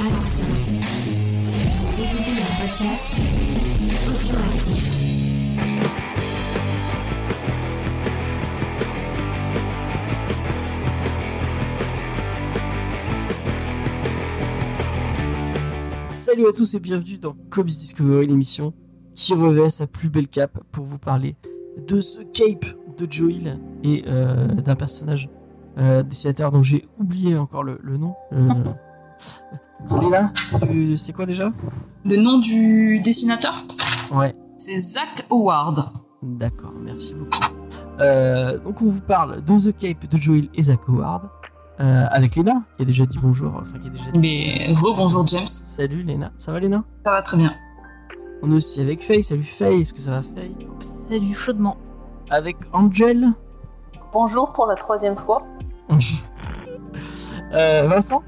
Attention, vous écoutez un podcast audioactif. Salut à tous et bienvenue dans Cobb's Discovery, l'émission qui revêt sa plus belle cape pour vous parler de ce cape de Joel et euh, d'un personnage euh, dessinateur dont j'ai oublié encore le, le nom. Euh, Léna, c'est du- c'est quoi déjà Le nom du dessinateur, Ouais, c'est Zach Howard. d'accord, merci beaucoup. Euh, donc on vous parle de The Cape de Joel et Zach Howard euh, avec Léna qui a déjà dit bonjour, enfin qui a déjà dit Mais rebonjour James, salut Léna. Ça va Léna? Ça va très bien. On est aussi avec Faye, salut Faye, est-ce que ça va Faye? Salut chaudement. Avec Angel, Bonjour pour la troisième fois. euh, Vincent?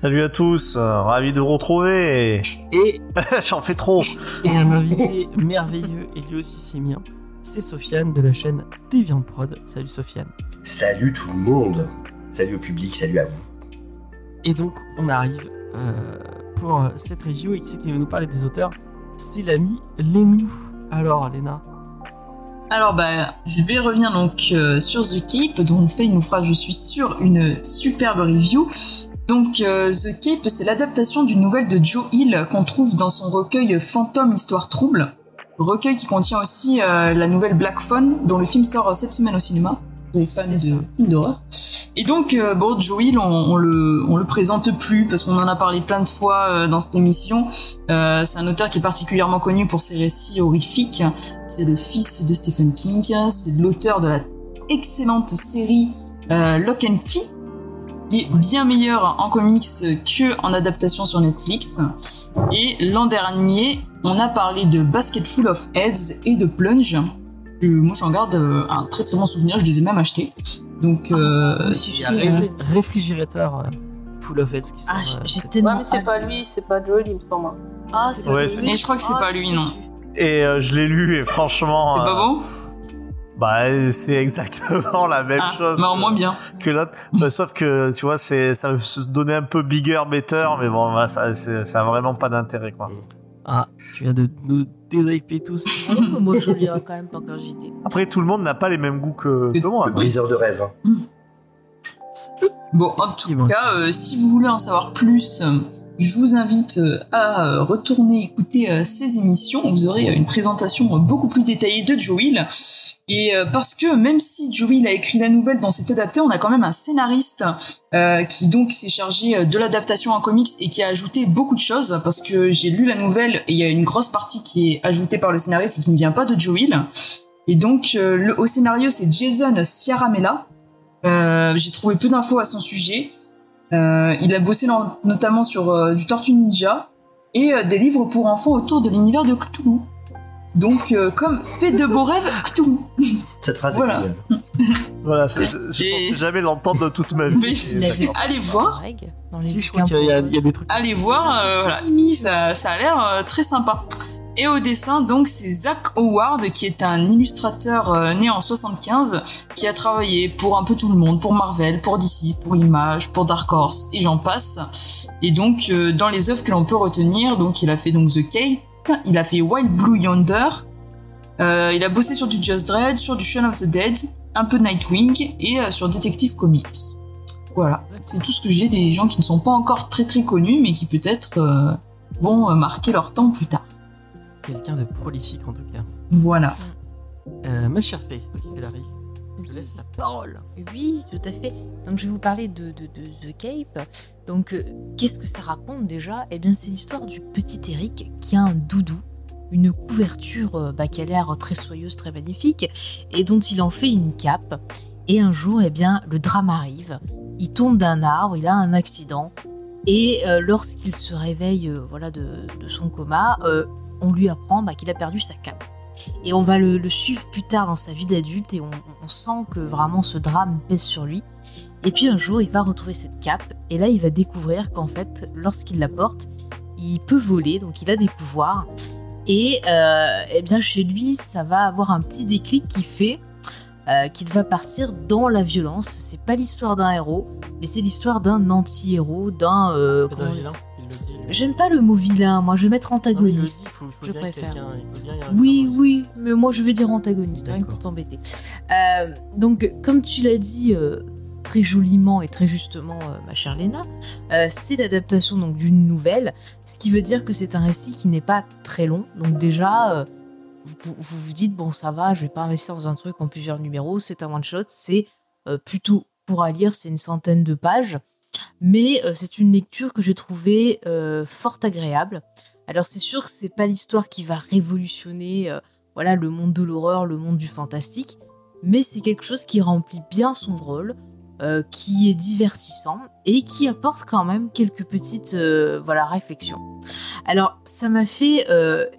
Salut à tous, euh, ravi de vous retrouver. et J'en fais trop. Et un invité merveilleux, et lui aussi c'est mien, c'est Sofiane de la chaîne Deviant Prod. Salut Sofiane. Salut tout le monde. Salut au public, salut à vous. Et donc on arrive euh, pour euh, cette review et qui c'est qui va nous parler des auteurs C'est l'ami Lénou. Alors Léna, Alors bah, je vais revenir donc euh, sur The Cape, dont Faye nous fera, je suis sûr, une superbe review. Donc euh, The Cape, c'est l'adaptation d'une nouvelle de Joe Hill qu'on trouve dans son recueil Fantôme Histoire Trouble. Recueil qui contient aussi euh, la nouvelle Black Phone, dont le film sort euh, cette semaine au cinéma. Les fans de films d'horreur. Et donc, euh, bon, Joe Hill, on, on le, on le présente plus parce qu'on en a parlé plein de fois euh, dans cette émission. Euh, c'est un auteur qui est particulièrement connu pour ses récits horrifiques. C'est le fils de Stephen King. C'est l'auteur de la excellente série Lock and Key, qui est bien meilleure en comics que en adaptation sur Netflix. Et l'an dernier, on a parlé de Basket Full of Heads et de Plunge. Que moi, j'en garde euh, un très très bon souvenir. Je les ai même achetés. Donc, euh, si, a si, euh, réfrigérateur euh, Full of Heads qui sort. Ah, euh, j'ai cette- tellement. Ouais, mais c'est pas lui, c'est pas Joel, il me semble. Ah, c'est Ouais, pas c'est- lui. Et je crois que c'est Ah, pas lui, non. Et euh, je l'ai lu et franchement, c'est euh, pas bon? Bah c'est exactement la même Ah, chose bah, au que- moins bien. que l'autre. Bah, sauf que tu vois, c'est ça veut se donner un peu bigger, better, mais bon, bah, ça, c'est- ça a vraiment pas d'intérêt quoi. Ah, tu viens de nous déhyper tous. Ah non, mais moi je lirai quand même pas quand j'étais. Après, tout le monde n'a pas les mêmes goûts que, que moi. Le briseur de rêve. hein. Bon, en tout cas, euh, si vous voulez en savoir plus, euh, je vous invite euh, à retourner écouter ces émissions. Vous aurez une présentation beaucoup plus détaillée de Joe Hill. Et euh, parce que même si Joe Hill a écrit la nouvelle dont c'est adapté, on a quand même un scénariste euh, qui donc s'est chargé euh, de l'adaptation en comics et qui a ajouté beaucoup de choses. Parce que j'ai lu la nouvelle et il y a une grosse partie qui est ajoutée par le scénariste et qui ne vient pas de Joe Hill. Et donc au scénario, c'est Jason Ciaramella. J'ai trouvé peu d'infos à son sujet. Il a bossé notamment sur du Tortue Ninja et des livres pour enfants autour de l'univers de Cthulhu. Donc, euh, comme fait de beaux rêves, Cthulhu. Cette phrase Voilà. est géniale. Voilà, c'est- je Et- pensais jamais l'entendre de toute ma vie. Mais- Allez voir, Si, je crois qu'il y, a- y des trucs. allez voir, euh, voilà. Ça, ça a l'air euh, très sympa. Et au dessin, donc, c'est Zach Howard, qui est un illustrateur euh, né en 75, qui a travaillé pour un peu tout le monde, pour Marvel, pour DC, pour Image, pour Dark Horse, et j'en passe. Et donc, euh, dans les œuvres que l'on peut retenir, donc, il a fait donc The Cape, il a fait Wild Blue Yonder, euh, il a bossé sur du Just Dread, sur du Shaun of the Dead, un peu de Nightwing, et euh, sur Detective Comics. Voilà, c'est tout ce que j'ai des gens qui ne sont pas encore très très connus, mais qui peut-être euh, vont marquer leur temps plus tard. Quelqu'un de prolifique en tout cas. Voilà. Ma chère Faye, c'est toi qui fais la te laisse la parole. Oui, tout à fait. Donc je vais vous parler de, de, de The Cape. Donc euh, qu'est-ce que ça raconte déjà? Eh bien c'est l'histoire du petit Eric qui a un doudou, une couverture euh, bah, qui a l'air très soyeuse, très magnifique, et dont il en fait une cape. Et un jour, eh bien, le drame arrive. Il tombe d'un arbre, il a un accident, et euh, lorsqu'il se réveille, voilà, de, de son coma, on lui apprend bah, qu'il a perdu sa cape. Et on va le, le suivre plus tard dans sa vie d'adulte et on sent que vraiment ce drame pèse sur lui. Et puis un jour, il va retrouver cette cape et là, il va découvrir qu'en fait, lorsqu'il la porte, il peut voler, donc il a des pouvoirs. Et euh, eh bien, chez lui, ça va avoir un petit déclic qui fait euh, qu'il va partir dans la violence. C'est pas l'histoire d'un héros, mais c'est l'histoire d'un anti-héros, d'un. euh, J'aime pas le mot vilain, moi je vais mettre Non, dit, antagoniste. faut- faut je préfère. quelqu'un- il faut bien un Oui, oui, mais moi je vais dire antagoniste, rien que pour t'embêter. Euh, donc, comme tu l'as dit euh, très joliment et très justement, euh, ma chère Léna, euh, c'est l'adaptation donc d'une nouvelle, ce qui veut dire que c'est un récit qui n'est pas très long. Donc déjà, euh, vous, vous vous dites bon ça va, je vais pas investir dans un truc en plusieurs numéros, c'est un one shot, c'est euh, plutôt pour à lire, c'est une centaine de pages, mais euh, c'est une lecture que j'ai trouvée euh, fort agréable. Alors c'est sûr que c'est pas l'histoire qui va révolutionner euh, voilà le monde de l'horreur, le monde du fantastique, mais c'est quelque chose qui remplit bien son rôle, qui est divertissant et qui apporte quand même quelques petites voilà réflexions. Alors ça m'a fait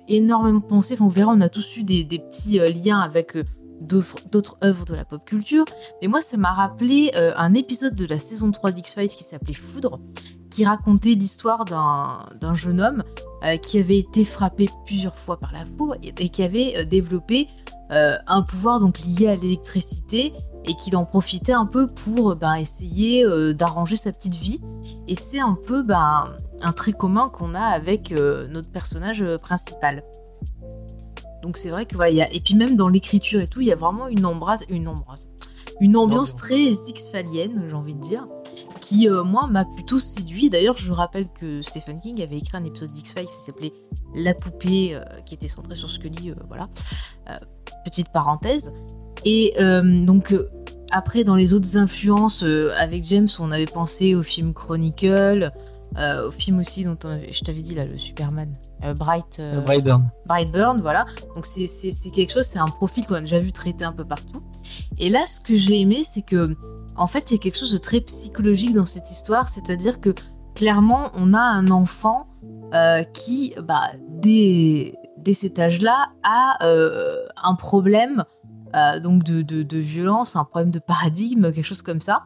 énormément penser, enfin vous on a tous eu des, petits liens avec d'autres œuvres de la pop culture, mais moi ça m'a rappelé euh, un épisode de la saison 3 d'X-Files qui s'appelait Foudre, qui racontait l'histoire d'un jeune homme euh, qui avait été frappé plusieurs fois par la foudre et, qui avait euh, développé un pouvoir donc lié à l'électricité et qu'il en profitait un peu pour ben, essayer d'arranger sa petite vie. Et c'est un peu ben, un trait commun qu'on a avec notre personnage principal. Donc c'est vrai que voilà, il y a... et puis même dans l'écriture et tout, il y a vraiment une une une ambiance très X-Falienne, j'ai envie de dire, qui euh, moi m'a plutôt séduit. D'ailleurs, je rappelle que Stephen King avait écrit un épisode d'X-Files qui s'appelait La poupée, euh, qui était centré sur Scully, euh, voilà. Euh, petite parenthèse. Et donc après, dans les autres influences, avec James, on avait pensé au film Chronicle, au film aussi dont on avait- je t'avais dit là, le Superman, Bright. euh, Euh, Brightburn. Brightburn, voilà. Donc c'est- quelque chose, c'est un profil qu'on a déjà vu traité un peu partout. Et là, ce que j'ai aimé, c'est que, en fait, il y a quelque chose de très psychologique dans cette histoire, c'est-à-dire que clairement, on a un enfant euh, qui, bah, dès, dès cet âge-là, a euh, un problème euh, donc de, de- de violence, un problème de paradigme, quelque chose comme ça.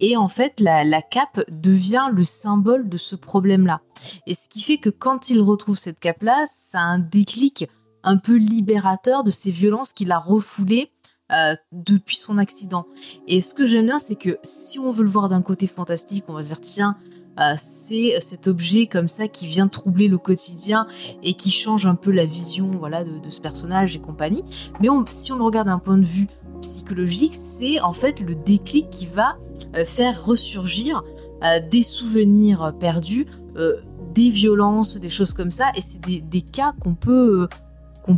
Et en fait, la, cape devient le symbole de ce problème-là. Et ce qui fait que quand il retrouve cette cape-là, ça a un déclic un peu libérateur de ces violences qu'il a refoulées euh, depuis son accident. Et ce que j'aime bien, c'est que si on veut le voir d'un côté fantastique, on va se dire tiens, euh, c'est cet objet comme ça qui vient troubler le quotidien et qui change un peu la vision voilà de, ce personnage et compagnie. Mais si on le regarde d'un point de vue psychologique, c'est en fait le déclic qui va euh, faire ressurgir euh, des souvenirs perdus, euh, des violences, des choses comme ça. Et c'est des, cas qu'on peut,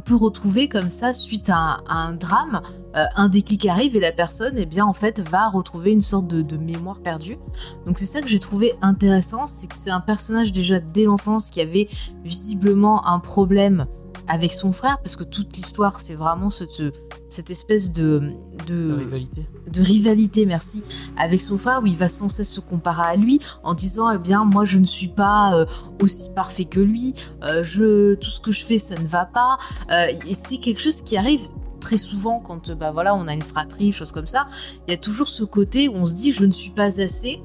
peut retrouver comme ça suite à un, un drame. Un déclic arrive et la personne, eh bien, en fait, va retrouver une sorte de mémoire perdue. Donc c'est ça que j'ai trouvé intéressant, c'est que c'est un personnage déjà dès l'enfance qui avait visiblement un problème avec son frère, parce que toute l'histoire, c'est vraiment cette, cette espèce de, de, rivalité. de rivalité, merci, avec son frère où il va sans cesse se comparer à lui en disant eh bien moi je ne suis pas euh, aussi parfait que lui, euh, je tout ce que je fais ça ne va pas Euh, et c'est quelque chose qui arrive très souvent quand bah voilà on a une fratrie, chose comme ça, il y a toujours ce côté où on se dit je ne suis pas assez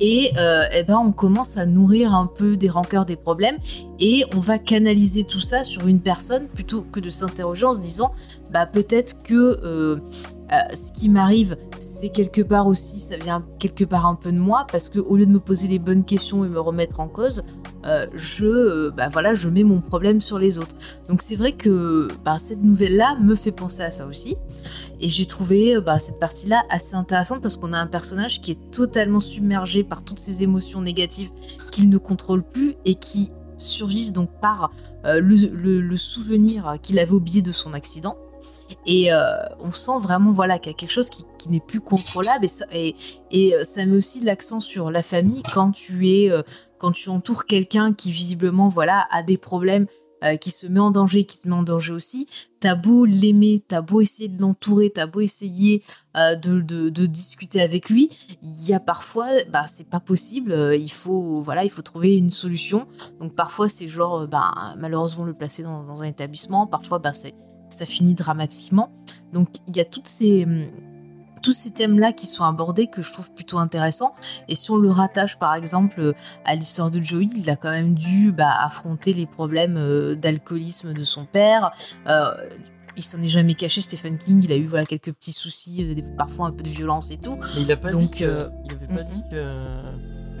et euh, eh ben on commence à nourrir un peu des rancœurs, des problèmes. Et on va canaliser tout ça sur une personne plutôt que de s'interroger en se disant bah peut-être que euh, euh, ce qui m'arrive, c'est quelque part aussi, ça vient quelque part un peu de moi, parce que au lieu de me poser les bonnes questions et me remettre en cause, euh, je, euh, bah voilà, je mets mon problème sur les autres. Donc c'est vrai que bah, cette nouvelle-là me fait penser à ça aussi. Et j'ai trouvé euh, bah, cette partie-là assez intéressante parce qu'on a un personnage qui est totalement submergé par toutes ces émotions négatives qu'il ne contrôle plus et qui surgissent donc par le, souvenir qu'il avait oublié de son accident. Et on sent vraiment voilà qu'il y a quelque chose qui, n'est plus contrôlable et ça, et, ça met aussi l'accent sur la famille quand tu es quand tu entoures quelqu'un qui visiblement voilà a des problèmes euh, qui se met en danger qui te met en danger aussi t'as beau l'aimer t'as beau essayer de l'entourer t'as beau essayer euh, de, discuter avec lui il y a parfois bah c'est pas possible euh, il faut voilà il faut trouver une solution donc parfois c'est genre bah, malheureusement le placer dans, un établissement parfois bah ça finit dramatiquement. Donc il y a toutes ces, hum, tous ces thèmes-là qui sont abordés que je trouve plutôt intéressants. Et si on le rattache par exemple à l'histoire de Joey, il a quand même dû bah, affronter les problèmes euh, d'alcoolisme de son père. Euh, il s'en est jamais caché. Stephen King, il a eu voilà quelques petits soucis, euh, parfois un peu de violence et tout. Mais il a pas Donc, dit que, euh, il avait pas dit que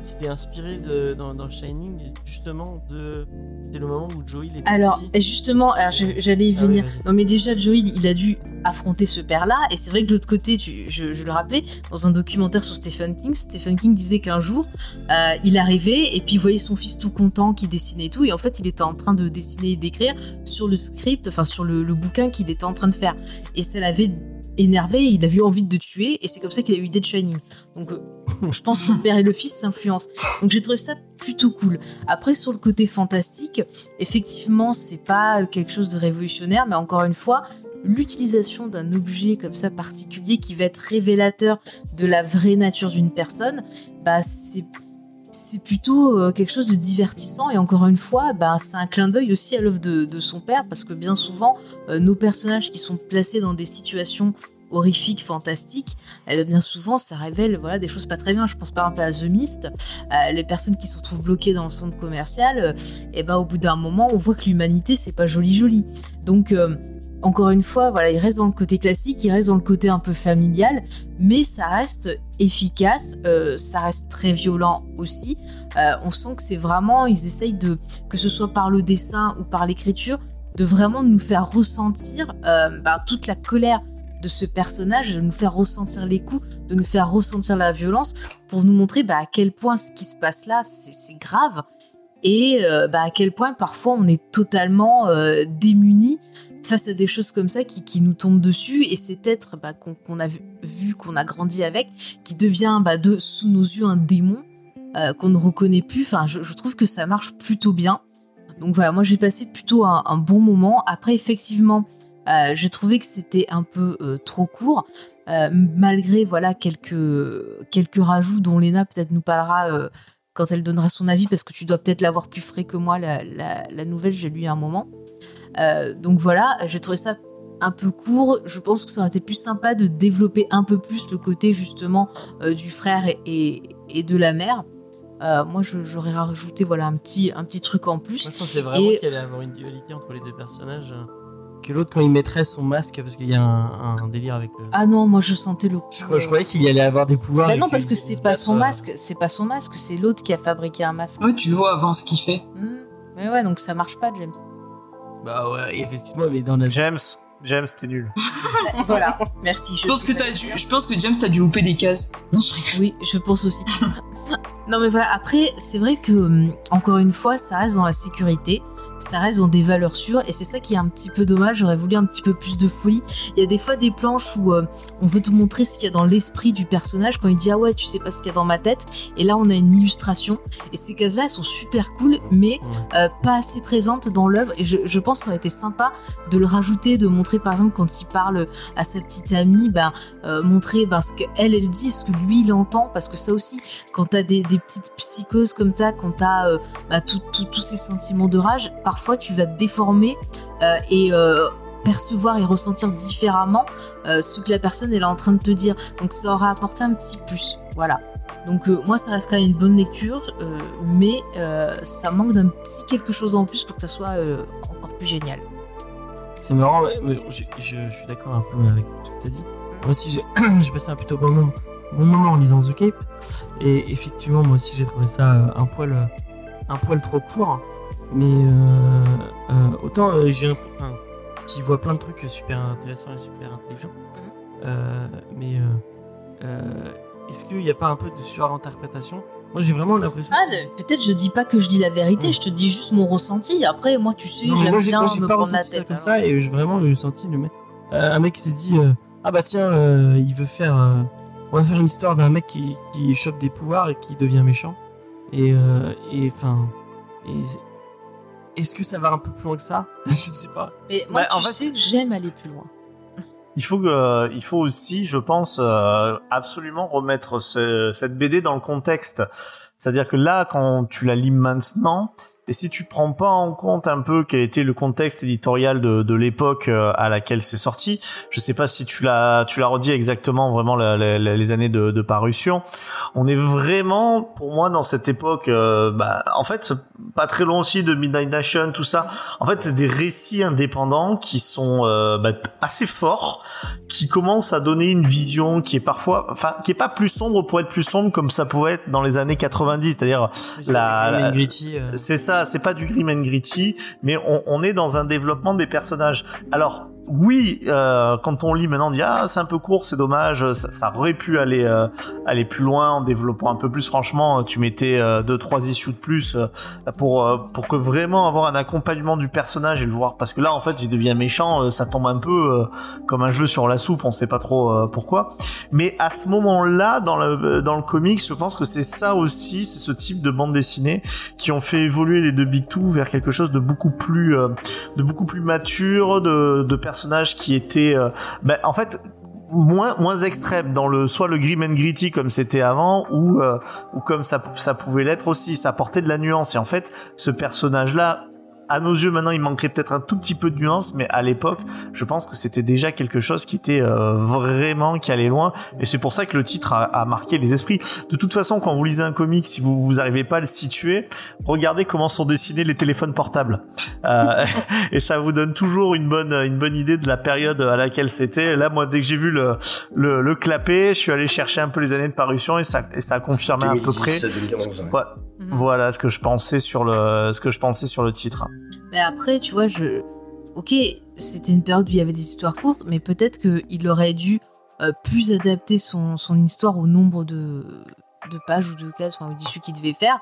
c'était inspiré de, dans, dans Shining, justement, de. C'était le moment où Joey était Alors, petit? et justement, alors, j'allais y Ah oui, venir. non, mais déjà, Joey, il a dû affronter ce père-là. Et c'est vrai que de l'autre côté, tu, je, je le rappelais, dans un documentaire sur Stephen King, Stephen King disait qu'un jour, euh, il arrivait et puis il voyait son fils tout content qui dessinait et tout. Et en fait, il était en train de dessiner et d'écrire sur le script, enfin, sur le, le bouquin qu'il était en train de faire. Et ça l'avait énervé, il avait eu envie de tuer. Et c'est comme ça qu'il a eu l'idée de Shining. Donc, euh, je pense que le père et le fils s'influencent. Donc, j'ai trouvé ça plutôt cool. Après, sur le côté fantastique, effectivement, c'est pas quelque chose de révolutionnaire, mais encore une fois, l'utilisation d'un objet comme ça particulier qui va être révélateur de la vraie nature d'une personne, bah c'est c'est plutôt euh, quelque chose de divertissant et encore une fois, bah, c'est un clin d'œil aussi à l'œuvre de, son père parce que bien souvent, euh, nos personnages qui sont placés dans des situations horrifiques, fantastiques, eh ben, bien souvent ça révèle voilà des choses pas très bien. Je pense par exemple à The Mist, euh, les personnes qui se retrouvent bloquées dans le centre commercial, et ben au bout d'un moment on voit que l'humanité c'est pas joli joli. Donc encore une fois, voilà, il reste dans le côté classique, il reste dans le côté un peu familial, mais ça reste efficace, euh, ça reste très violent aussi. Euh, on sent que c'est vraiment, ils essayent de, que ce soit par le dessin ou par l'écriture, de vraiment nous faire ressentir euh, bah, toute la colère de ce personnage, de nous faire ressentir les coups, de nous faire ressentir la violence, pour nous montrer bah, à quel point ce qui se passe là, c'est grave, et bah, à quel point parfois on est totalement démuni face à des choses comme ça qui, qui nous tombent dessus et cet être bah, qu'on a vu, qu'on a grandi avec, qui devient bah, de, sous nos yeux un démon euh, qu'on ne reconnaît plus. Enfin, je, trouve que ça marche plutôt bien. Donc voilà, moi j'ai passé plutôt un, bon moment. Après, effectivement, euh, j'ai trouvé que c'était un peu euh, trop court, euh, malgré voilà quelques quelques rajouts dont Léna peut-être nous parlera quand elle donnera son avis, parce que tu dois peut-être l'avoir plus frais que moi la, la, la nouvelle. J'ai lu un moment. Euh, donc voilà, j'ai trouvé ça un peu court. Je pense que ça aurait été plus sympa de développer un peu plus le côté justement euh, du frère et, et, et de la mère. Euh, moi, je- j'aurais rajouté voilà un petit un petit truc en plus. Moi, je pensais vraiment Et- qu'il allait avoir une dualité entre les deux personnages. Que l'autre, quand il mettrait son masque, parce qu'il y a un, un délire avec le. Ah non, moi je sentais le. je, croyais qu'il allait avoir des pouvoirs. Bah non, parce que c'est pas son masque, c'est pas son masque, c'est l'autre qui a fabriqué un masque. Ouais, tu vois avant ce qu'il fait. Hmm. Mais ouais, donc ça marche pas, James. Bah ouais, effectivement, mais dans la. James, James, t'es nul. voilà, merci. Je pense que t'as dû, je pense que James t'as dû louper des cases. Non, je rigole. Oui, je pense aussi. non mais voilà, après, c'est vrai que, hum, encore une fois, ça reste dans la sécurité, ça reste dans des valeurs sûres, et c'est ça qui est un petit peu dommage, j'aurais voulu un petit peu plus de folie. Il y a des fois des planches où euh, on veut te montrer ce qu'il y a dans l'esprit du personnage, quand il dit « Ah ouais, tu sais pas ce qu'il y a dans ma tête », et là on a une illustration, et ces cases-là, elles sont super cool, mais euh, pas assez présentes dans l'œuvre, et je, je pense que ça aurait été sympa de le rajouter, de montrer par exemple quand il parle à sa petite amie, euh, montrer ben, ce qu'elle, elle dit, ce que lui, il entend, parce que ça aussi, quand t'as des, des petites psychoses comme ça, quand t'as bah, tous ces sentiments de rage, parfois tu vas te déformer euh, et euh, percevoir et ressentir différemment euh, ce que la personne elle est en train de te dire. Donc ça aura apporté un petit plus. Voilà. Donc moi ça reste quand même une bonne lecture, mais ça manque d'un petit quelque chose en plus pour que ça soit encore plus génial. C'est marrant, je, suis d'accord un peu avec ce que tu as dit. Moi aussi, j'ai passé un plutôt bon moment, en lisant The Cape. Et effectivement, moi aussi, j'ai trouvé ça un poil, un poil trop court. Mais euh, euh, autant euh, j'ai l'impression- enfin, j'y vois plein de trucs super intéressants et super intelligents. Euh, mais est-ce qu'il n'y a pas un peu de surinterprétation? Moi, j'ai vraiment l'impression. Ah, peut-être je dis pas que je dis la vérité, Ouais. je te dis juste mon ressenti. Après, moi, tu sais, j'aime j'ai bien moi, j'ai me pas prendre la ressenti ça tête. comme alors. ça et j'ai vraiment eu senti le mec. euh, un mec qui s'est dit euh, Ah bah tiens, euh, il veut faire. on va faire une histoire d'un mec qui, qui chope des pouvoirs et qui devient méchant. Et enfin. et Est-ce que ça va un peu plus loin que ça Je ne sais pas. Mais moi, Bah, tu en fait, sais que j'aime aller plus loin. Il faut que, euh, il faut aussi, je pense, euh, absolument remettre ce- cette BD dans le contexte. C'est-à-dire que là, quand tu la lis maintenant, Et si tu prends pas en compte un peu quel était le contexte éditorial de, de l'époque euh, à laquelle c'est sorti, je sais pas si tu l'as tu l'as redit exactement vraiment la- la- la- les années de, de parution. On est vraiment pour moi dans cette époque, euh, bah, en fait pas très loin aussi de Midnight Nation, tout ça. En fait, c'est des récits indépendants qui sont euh, bah, assez forts, qui commencent à donner une vision qui est parfois, enfin, qui est pas plus sombre pour être plus sombre comme ça pouvait être dans les années 90, c'est-à-dire la- c'est ça, c'est pas du grim and gritty, mais on, on est dans un développement des personnages. Alors oui, euh, quand on lit maintenant, on dit ah c'est un peu court, c'est dommage, ça, aurait pu aller euh, aller plus loin en développant un peu plus. Franchement, tu mettais euh, deux trois issues de plus euh, pour pour que vraiment avoir un accompagnement du personnage et le voir, parce que là en fait il devient méchant, ça tombe un peu comme un jeu sur la soupe, on sait pas trop pourquoi. Mais à ce moment-là, dans le dans le comics, je pense que c'est ça aussi, c'est ce type de bande dessinée qui ont fait évoluer les deux Big Two vers quelque chose de beaucoup plus de beaucoup plus mature, de, de personnages qui étaient euh, ben, en fait moins moins extrêmes dans le soit le grim and gritty comme c'était avant ou euh, ou comme ça ça pouvait l'être aussi, ça apportait de la nuance. Et en fait ce personnage là à nos yeux maintenant il manquerait peut-être un tout petit peu de nuance mais à l'époque je pense que c'était déjà quelque chose qui était euh, vraiment qui allait loin. Et c'est pour ça que le titre a, a marqué les esprits. De toute façon quand vous lisez un comic si vous vous arrivez pas à le situer regardez comment sont dessinés les téléphones portables. Euh, et ça vous donne toujours une bonne une bonne idée de la période à laquelle c'était. Là moi dès que j'ai vu le le, le clapet je suis allé chercher un peu les années de parution et ça et ça a confirmé à peu près 2011, ouais. Mhm. voilà ce que je pensais sur le ce que je pensais sur le titre Mais après, tu vois, je. Ok, c'était une période où il y avait des histoires courtes, mais peut-être qu'il aurait dû euh, plus adapter son, son histoire au nombre de, de pages ou de cases, enfin, ou d'issues qu'il devait faire,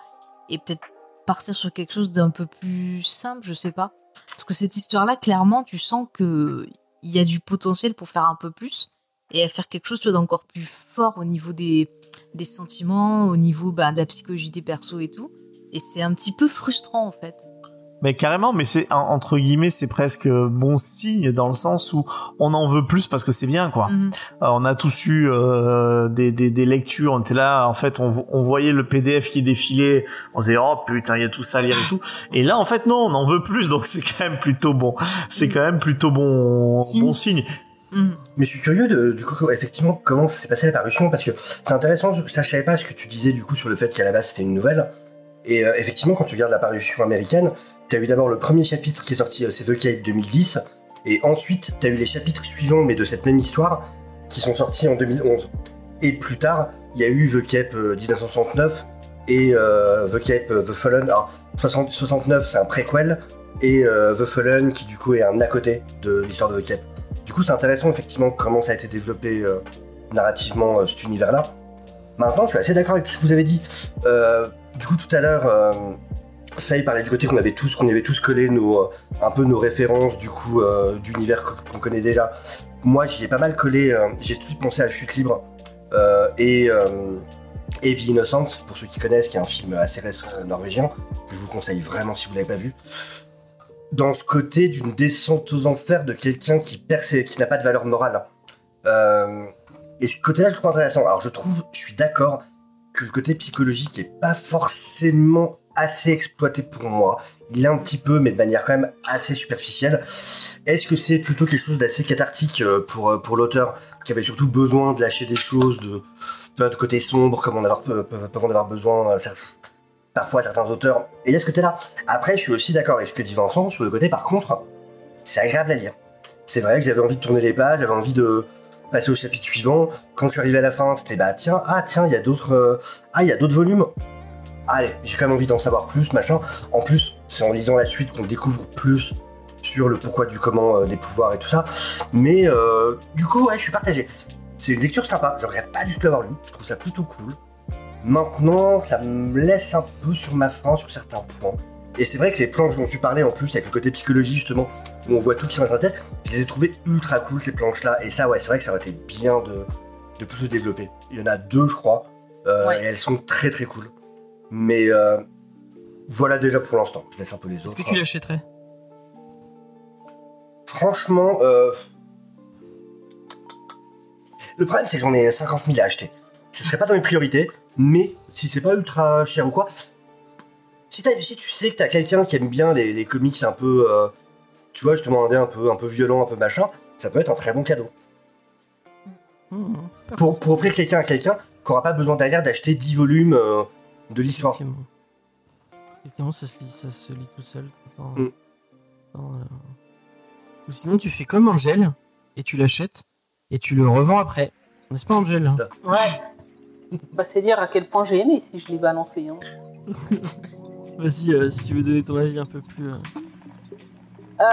et peut-être partir sur quelque chose d'un peu plus simple, je sais pas. Parce que cette histoire-là, clairement, tu sens que il y a du potentiel pour faire un peu plus et à faire quelque chose d'encore plus fort au niveau des, des sentiments, au niveau bah, de la psychologie des persos et tout. Et c'est un petit peu frustrant en fait. Mais carrément, mais c'est en- entre guillemets, c'est presque bon signe dans le sens où on en veut plus parce que c'est bien quoi. Mhm. Euh, on a tous eu euh, des, des, des lectures, on était là, en fait, on, on voyait le PDF qui défilait, on se disait oh putain, il y a tout ça à lire et tout. Et là, en fait, non, on en veut plus, donc c'est quand même plutôt bon. C'est quand même plutôt bon, bon signe. Mais je suis curieux de, du coup, effectivement, comment s'est passée la parution, parce que c'est intéressant, ça je savais pas ce que tu disais du coup sur le fait qu'à la base c'était une nouvelle. Et euh, effectivement, quand tu regardes la parution américaine, t'as eu d'abord le premier chapitre qui est sorti, euh, c'est The Cape 2010, et ensuite t'as eu les chapitres suivants, mais de cette même histoire, qui sont sortis en 2011. Et plus tard, il y a eu The Cape euh, 1969 et euh, The Cape euh, The Fallen. Alors, 60 69, c'est un préquel, et euh, The Fallen, qui du coup est un à côté de l'histoire de The Cape. Du coup, c'est intéressant effectivement comment ça a été développé euh, narrativement euh, cet univers-là. Maintenant, je suis assez d'accord avec tout ce que vous avez dit. Euh, du coup, tout à l'heure, il parlait du côté qu'on avait tous, avait tous collé nos, un peu nos références du coup d'univers qu'on connaît déjà. Moi, j'y ai pas mal collé. J'ai tout de suite pensé à Chute libre et Vie innocente pour ceux qui connaissent, qui est un film assez récent norvégien que je vous conseille vraiment si vous l'avez pas vu dans ce côté d'une descente aux enfers de quelqu'un qui perd qui n'a pas de valeur morale. Euh, et ce côté-là, je trouve intéressant. Alors, je trouve, je suis d'accord que le côté psychologique est pas forcément assez exploité pour moi. Il est un petit peu, mais de manière quand même assez superficielle. Est-ce que c'est plutôt quelque chose d'assez cathartique euh, pour, euh, pour l'auteur, qui avait surtout besoin de lâcher des choses, de, de côté sombre, comme on avoir, peuvent en avoir besoin parfois certains auteurs. Et il y a ce côté-là. Après, je suis aussi d'accord avec ce que dit Vincent sur le côté, par contre, c'est agréable à lire. C'est vrai que j'avais envie de tourner les pages, j'avais envie de passer au chapitre suivant. Quand je suis arrivé à la fin, c'était bah tiens, ah tiens, il y a d'autres, euh, ah il y a d'autres volumes. Allez, j'ai quand même envie d'en savoir plus, machin. En plus, c'est en lisant la suite qu'on découvre plus sur le pourquoi du comment euh, des pouvoirs et tout ça. Mais euh, du coup, ouais, je suis partagé. C'est une lecture sympa. Je regrette pas du tout l'avoir lu. Je trouve ça plutôt cool. Maintenant, ça me laisse un peu sur ma faim sur certains points. Et c'est vrai que les planches dont tu parlais en plus, avec le côté psychologie justement, où on voit tout qui se passe dans la tête, je les ai trouvées ultra cool ces planches-là. Et ça, ouais, c'est vrai que ça aurait été bien de, de plus se développer. Il y en a deux, je crois, euh, Ouais. et elles sont très très cool. Mais euh, voilà déjà pour l'instant. Je laisse un peu les autres. Est-ce que tu l'achèterais? Franchement, euh... le problème c'est que j'en ai 50 000 à acheter. Ce serait pas dans mes priorités, mais si c'est pas ultra cher ou quoi, si, tu sais que t'as quelqu'un qui aime bien les, les comics un peu, euh, tu vois, justement, un peu, un peu violent, un peu machin, ça peut être un très bon cadeau. Mmh, Pour, pour offrir quelqu'un à quelqu'un qui aura pas besoin derrière d'acheter 10 volumes euh, de l'histoire. Effectivement. Effectivement, ça se lit, ça se lit tout seul. sans- Mm. sans, euh, Ou sinon, tu fais comme Angèle et tu l'achètes et tu le revends après. N'est-ce pas, Angèle? Ouais. Bah, c'est dire à quel point j'ai aimé si je l'ai balancé. Hein. Vas-y, euh, si tu veux donner ton avis un peu plus. euh, Euh,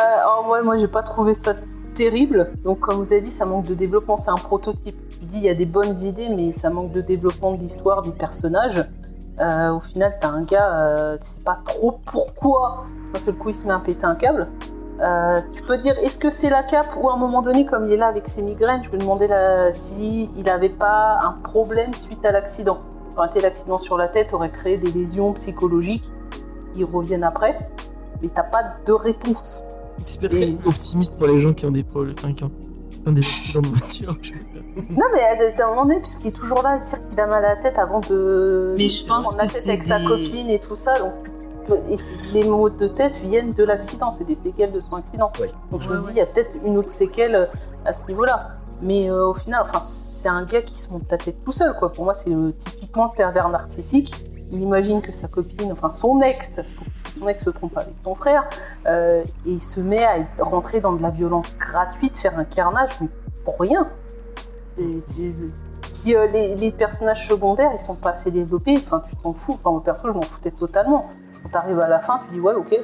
oh, ouais, moi j'ai pas trouvé ça terrible. Donc comme vous avez dit, ça manque de développement. C'est un prototype. Tu dis il y a des bonnes idées, mais ça manque de développement de l'histoire, des personnages. Euh, au final, t'as un gars, euh, tu sais pas trop pourquoi. D'un seul coup, il se met à péter un câble. Euh, tu peux dire, est-ce que c'est la cape ou à un moment donné, comme il est là avec ses migraines, je me demandais là, si il avait pas un problème suite à l'accident. Enfin, l'accident sur la tête aurait créé des lésions psychologiques. Ils reviennent après, mais t'as pas de réponse. C'est pas très Et- optimiste pour les gens qui ont des problèmes, enfin, qui ont, qui ont des accidents de voiture. Non, mais à un moment donné, puisqu'il est toujours là à se dire qu'il a mal à la tête avant de Mais je pense prendre la que tête c'est avec sa copine et tout ça. Donc, tu les maux de tête viennent de l'accident, c'est des séquelles de son accident. Donc je Ouais, me dis, il y a peut-être une autre séquelle euh, à ce niveau-là. Mais euh, au final, enfin, c'est un gars qui se monte la tête tout seul. Quoi. Pour moi, c'est euh, typiquement le pervers narcissique. Il imagine que sa copine, enfin son ex, parce que son ex se trompe avec son frère, euh, et il se met à rentrer dans de la violence gratuite, faire un carnage, mais pour rien. Et- et- Puis euh, les, les personnages secondaires, ils sont pas assez développés. Enfin, tu t'en fous. Enfin, moi perso, je m'en foutais totalement. T'arrives à la fin, tu dis ouais, ok.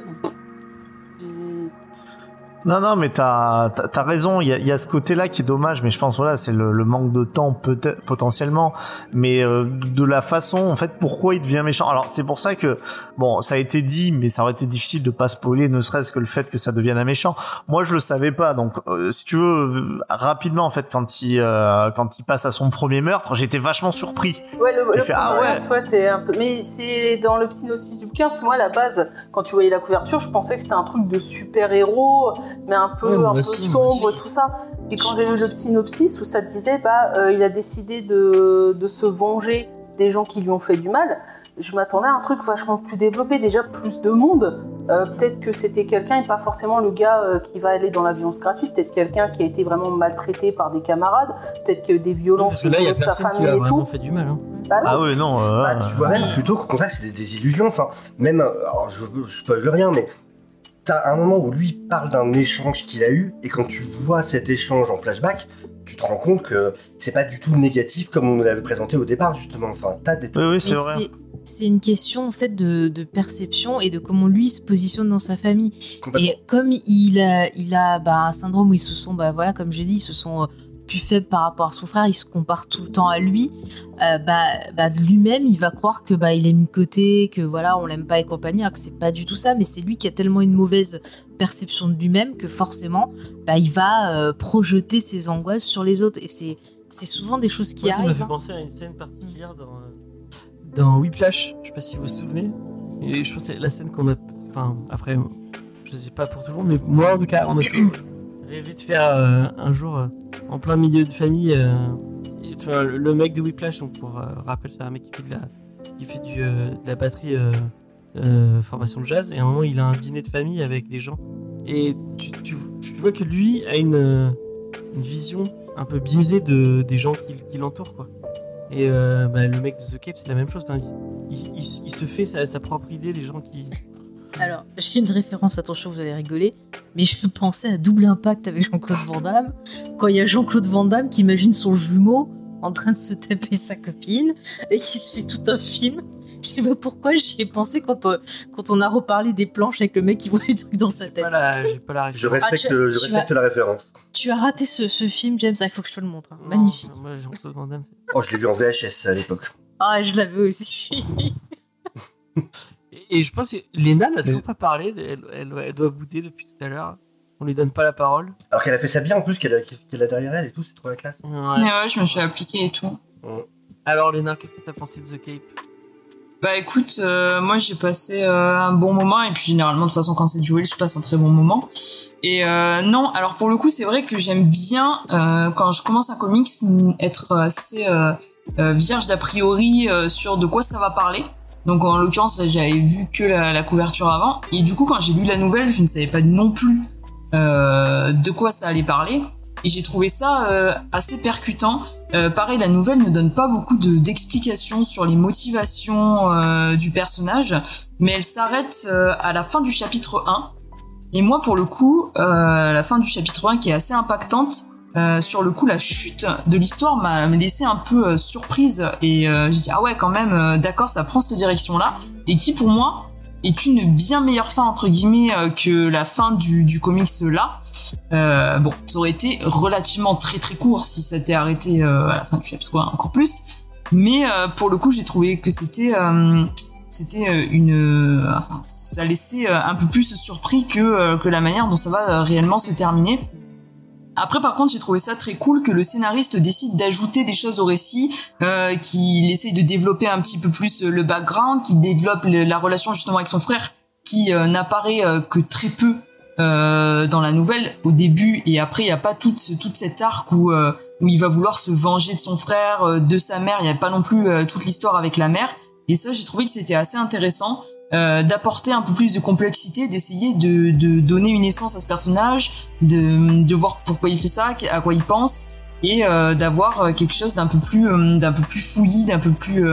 Non, non, mais t'as t'as- t'as raison. Il y a, y a ce côté-là qui est dommage, mais je pense voilà, c'est le, le manque de temps peut-être potentiellement, mais euh, de la façon en fait pourquoi il devient méchant. Alors c'est pour ça que bon, ça a été dit, mais ça aurait été difficile de pas spoiler, ne serait-ce que le fait que ça devienne un méchant. Moi, je le savais pas, donc euh, si tu veux rapidement en fait quand il euh, quand il passe à son premier meurtre, j'étais vachement surpris. Ouais, le, le fait, ah ouais. ouais, t'es un peu. Mais c'est dans le synopsis du bouquin, parce que moi, à la base, quand tu voyais la couverture, je pensais que c'était un truc de super-héros, mais un peu, un aussi, sombre, tout ça. Et quand Je j'ai lu le synopsis où ça disait, bah, euh, il a décidé de, de se venger des gens qui lui ont fait du mal, je m'attendais à un truc vachement plus développé, déjà plus de monde. Euh, peut-être que c'était quelqu'un et pas forcément le gars euh, qui va aller dans la violence gratuite, peut-être quelqu'un qui a été vraiment maltraité par des camarades, peut-être qu'il y a eu des violences Parce que là, il y a de sa qui famille lui a et vraiment tout. fait du mal. Hein. Bah Ah ouais, non. euh, Bah, tu vois même plutôt qu'au contraire c'est des, des illusions. Enfin, même, alors je, je spoil rien, mais t'as un moment où lui parle d'un échange qu'il a eu, et quand tu vois cet échange en flashback, tu te rends compte que c'est pas du tout négatif comme on nous l'avait présenté au départ justement. Enfin, t'as des Oui, oui, c'est vrai. une question en fait de, de perception et de comment lui se positionne dans sa famille. Et comme il a, il a bah, un syndrome où ils se sont, bah, voilà, comme j'ai dit, ils se sont euh, plus faibles par rapport à son frère, il se compare tout le temps à lui, euh, bah, bah, lui-même, il va croire que bah, il est mis de côté, que voilà, on l'aime pas et compagnie, alors que c'est pas du tout ça, mais c'est lui qui a tellement une mauvaise perception de lui-même que forcément, bah, il va euh, projeter ses angoisses sur les autres. Et c'est, c'est souvent des choses qui Moi, ça m'a arrivent. fait hein. penser à une scène particulière dans, euh, dans Whiplash. Je sais pas si vous vous souvenez. Et je pense que c'est la scène qu'on a. Enfin, après, je sais pas pour tout le monde, mais moi en tout cas, on a toujours rêvé de faire euh, un jour en plein milieu de famille. euh, et, vois, le- mec de Whiplash, donc pour euh, rappel, c'est un mec qui fait de la, qui fait du, euh, de la batterie euh, formation de jazz. Et à un moment, il a un dîner de famille avec des gens. Et tu, tu- vois que lui a une, une vision un peu biaisée de, des gens qui, l'entourent, quoi. Et bah, le mec de The Cape, c'est la même chose. Enfin, il- il se fait sa, sa propre idée des gens qui. Alors, j'ai une référence, attention, vous allez rigoler, mais je pensais à Double Impact avec Jean-Claude Van Damme, quand il y a Jean-Claude Van Damme qui imagine son jumeau en train de se taper sa copine et qui se fait tout un film. Je sais pas pourquoi j'y ai pensé quand on, quand on a reparlé des planches avec le mec qui voit les trucs dans sa tête. pas la, j'ai pas la Je respecte, Ah, je la référence. Tu as raté ce, ce film, James, ah, il faut que je te le montre. hein. Non, Magnifique. Moi, Jean-Claude Van Damme, c'est- Oh, je l'ai vu en VHS à l'époque. Ah, je l'avais aussi. Et, je pense que Léna n'a toujours pas parlé. Elle, elle, elle doit bouder depuis tout à l'heure. On lui donne pas la parole. Alors qu'elle a fait ça bien en plus, qu'elle a, a derrière elle et tout, c'est trop la classe. Mais Ouais. je me suis appliquée et tout. Alors Léna, qu'est-ce que t'as pensé de The Cape? Bah écoute, euh, moi j'ai passé euh, un bon moment et puis généralement de toute façon quand c'est Joel je passe un très bon moment. Et euh, non, alors pour le coup c'est vrai que j'aime bien euh, quand je commence un comics être assez euh, euh, vierge d'a priori euh, sur de quoi ça va parler. Donc en l'occurrence, j'avais vu que la, couverture avant. Et du coup, quand j'ai lu la nouvelle, je ne savais pas non plus euh, de quoi ça allait parler. Et j'ai trouvé ça euh, assez percutant. Euh, pareil, la nouvelle ne donne pas beaucoup de- d'explications sur les motivations euh, du personnage, mais elle s'arrête à la fin du chapitre 1. Et moi, pour le coup, la fin du chapitre 1 qui est assez impactante, euh, sur le coup, la chute de l'histoire m'a laissé un peu euh, surprise et euh, j'ai dit ah ouais quand même, euh, d'accord, ça prend cette direction-là et qui pour moi est une bien meilleure fin entre guillemets que la fin du, du comics là. Bon, ça aurait été relativement très très court si ça était arrêté à la fin du chapitre 1 encore plus. Mais pour le coup, j'ai trouvé que c'était c'était une enfin ça laissait un peu plus surpris que que la manière dont ça va réellement se terminer. Après, par contre, j'ai trouvé ça très cool que le scénariste décide d'ajouter des choses au récit, euh, qu'il essaye de développer un petit peu plus euh, le background, qu'il développe la relation justement avec son frère, qui euh, n'apparaît que très peu dans la nouvelle au début, et après il n'y a pas toute toute cette arc où où il va vouloir se venger de son frère, de sa mère. Il n'y a pas non plus toute l'histoire avec la mère. Et ça, j'ai trouvé que c'était assez intéressant euh, d'apporter un peu plus de complexité, d'essayer de, de donner une essence à ce personnage, de, de voir pourquoi il fait ça, à quoi il pense, et euh, d'avoir euh, quelque chose d'un peu plus d'un peu plus fouillis, d'un peu plus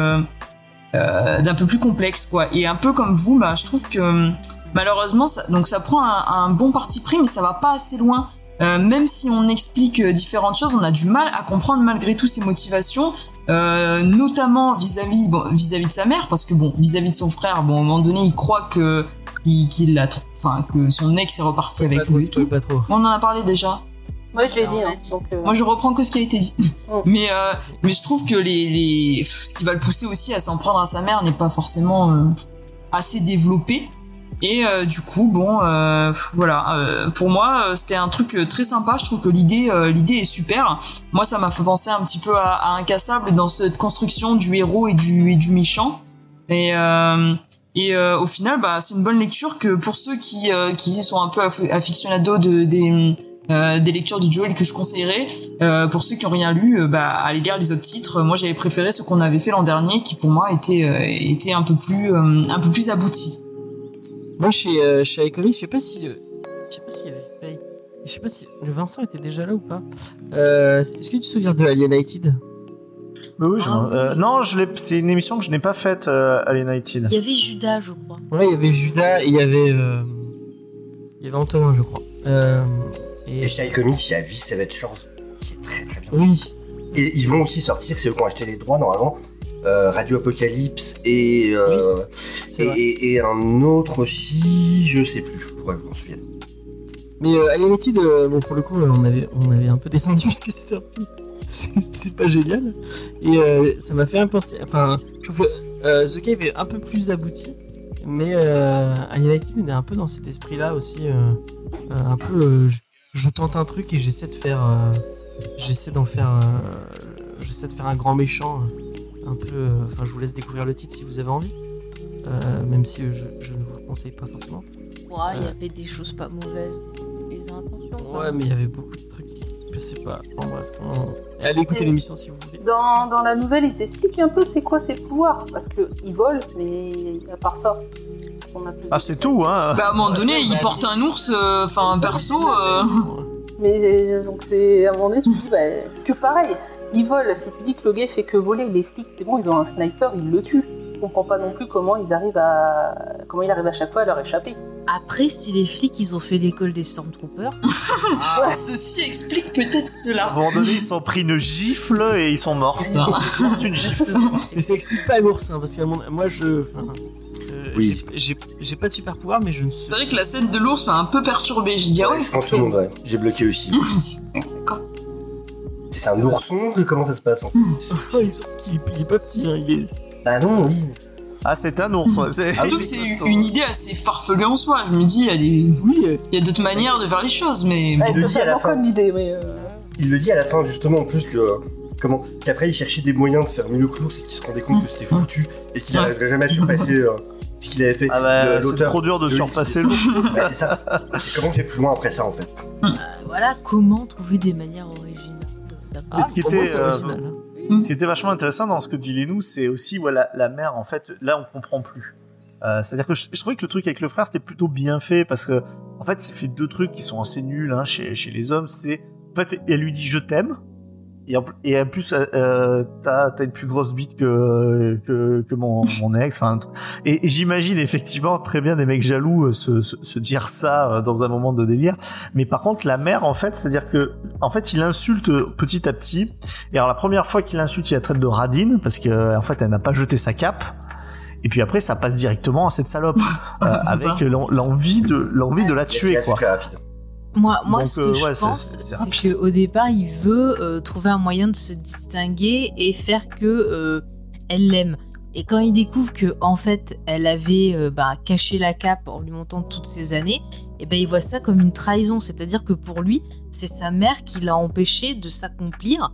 d'un peu plus complexe quoi. Et un peu comme vous, bah, je trouve que malheureusement, ça, donc ça prend un, bon parti pris, mais ça va pas assez loin. Même si on explique différentes choses, on a du mal à comprendre malgré tout ses motivations, euh, notamment vis-à-vis bon, vis-à-vis de sa mère, parce que bon, vis-à-vis de son frère, bon, à un moment donné, il croit que qu'il qu'il l'a, tr- enfin que son ex est reparti avec trop, lui. pas trop. On en a parlé déjà. Moi, je l'ai dit, a hein, donc, euh, Moi, je reprends que ce qui a été dit. Mm. mais euh, mais je trouve que les, les ce qui va le pousser aussi à s'en prendre à sa mère n'est pas forcément euh, assez développé. Et euh, du coup, bon, euh, voilà. euh, pour moi, c'était un truc très sympa. Je trouve que l'idée, l'idée est super. Moi, ça m'a fait penser un petit peu à, à Incassable dans cette construction du héros et du et du méchant. Et et au final, bah, c'est une bonne lecture que pour ceux qui qui sont un peu aficionados de des des lectures de Joel que je conseillerais. Pour ceux qui ont rien lu, euh, bah, allez lire les autres titres. Moi, j'avais préféré ce qu'on avait fait l'an dernier, qui pour moi était était un peu plus un peu plus abouti. Moi, chez, euh, chez iComics, je sais pas si. euh, Je sais pas s'il y avait. Je sais pas si. Le Vincent était déjà là ou pas. Euh, Est-ce que tu te souviens de Alienated Oui, oui, je- Ah. euh, non, je l'ai- c'est une émission que je n'ai pas faite, euh, Alienated. Il y avait Judas, je crois. Ouais, il y avait Judas et il y avait. euh, Il y avait Antonin, je crois. Euh, et... Et chez iComics, il y a Vis Savage Shores, qui est très très bien. Oui. Et ils vont aussi sortir, c'est eux qui ont acheté les droits normalement, euh, Radio Apocalypse et, euh, et, et- un autre aussi, je sais plus, faudrait que je m'en souvienne. Mais euh, Alienated, bon, pour le coup, on avait, on avait un peu descendu parce que c'était un peu. C'était pas génial. Et euh, ça m'a fait un penser. Enfin, je trouve que The Cave est un peu plus abouti. Mais Alienated est un peu dans cet esprit-là aussi. un peu. je, je tente un truc et j'essaie de faire. j'essaie d'en faire. j'essaie de faire un grand méchant. Euh, un peu. euh, Enfin, je vous laisse découvrir le titre si vous avez envie. Euh, même si euh, je, je ne vous le conseille pas forcément. Ouais, il y avait des choses pas mauvaises. Attention. quoi. Ouais, mais il y avait beaucoup de trucs. Je sais pas. Bon, bref. on- Allez écouter l'émission si vous voulez. Dans, dans la nouvelle, ils expliquent un peu c'est quoi ses pouvoirs. Parce qu'ils volent, mais à part ça. A plus Ah, c'est tout, hein. Bah, à un moment donné, Ouais, il bah, porte un ours, euh, enfin un perso. euh, Mais euh, donc c'est à un moment donné, tu te dis, bah, parce que pareil, ils volent. Si tu dis que le gars fait que voler, les flics, c'est bon, ils ont un sniper, ils le tuent. Je comprends pas non plus comment ils arrivent à, comment il arrive à chaque fois à leur échapper. Après, si les flics, ils ont fait l'école des Stormtroopers, Ah, Ceci explique peut-être À cela. un moment donné, ils sont pris une gifle et ils sont morts. Ça. une gifle. Mais ça explique pas l'ours, hein, parce que moi je. enfin, euh, Oui. j'ai- pas de super pouvoir, mais je ne suis. C'est vrai que la scène de l'ours m'a un peu perturbé. J'ai dit ah ouais. je pense tout le monde, ouais. J'ai bloqué aussi. D'accord. C'est un ourson Comment ça se passe en fait Oh, il, surtout qu'il est, il est pas petit, hein, il est. Bah non, oui. Ah, c'est un ours. Surtout que c'est une idée assez farfelue en soi. Je me dis, il y a des, Oui, euh, il y a d'autres manières de faire les choses, mais. Ouais, le dit à la fin. mais. euh, Il le dit à la fin justement en plus que comment qu'après il cherchait des moyens de faire mieux que l'ours et qu'il se rendait compte que c'était foutu et qu'il n'arriverait jamais à surpasser euh, ce qu'il avait fait. Ah bah, c'est trop dur de de surpasser c'est ça. C'est comment j'ai plus loin après ça en fait. euh, voilà comment trouver des manières originales. Ah, ce qui moi, était, c'est euh, original, hein. Ce qui était vachement intéressant dans ce que dit Lénou, c'est aussi voilà la mère en fait là on comprend plus. Euh, C'est-à-dire que je, je trouvais que le truc avec le frère c'était plutôt bien fait parce que en fait il fait deux trucs qui sont assez nuls hein, chez, chez les hommes. C'est en fait elle lui dit je t'aime et en, pl- et en plus euh, euh, t'as une plus grosse bite que que, que mon, mon ex. Enfin et, et j'imagine effectivement très bien des mecs jaloux euh, se, se, se dire ça euh, dans un moment de délire. Mais par contre la mère en fait c'est-à-dire que en fait il insulte petit à petit et alors la première fois qu'il insulte, il la traite de radine parce que en fait elle n'a pas jeté sa cape. Et puis après ça passe directement à cette salope euh, avec l'en- l'envie de l'envie de la tuer quoi. Moi, moi Donc, ce euh, que ouais, je pense, c'est- qu'au départ, il veut euh, trouver un moyen de se distinguer et faire que euh, elle l'aime. Et quand il découvre que en fait, elle avait euh, bah, caché la cape en lui montant toutes ces années, et ben il voit ça comme une trahison. C'est-à-dire que pour lui, c'est sa mère qui l'a empêché de s'accomplir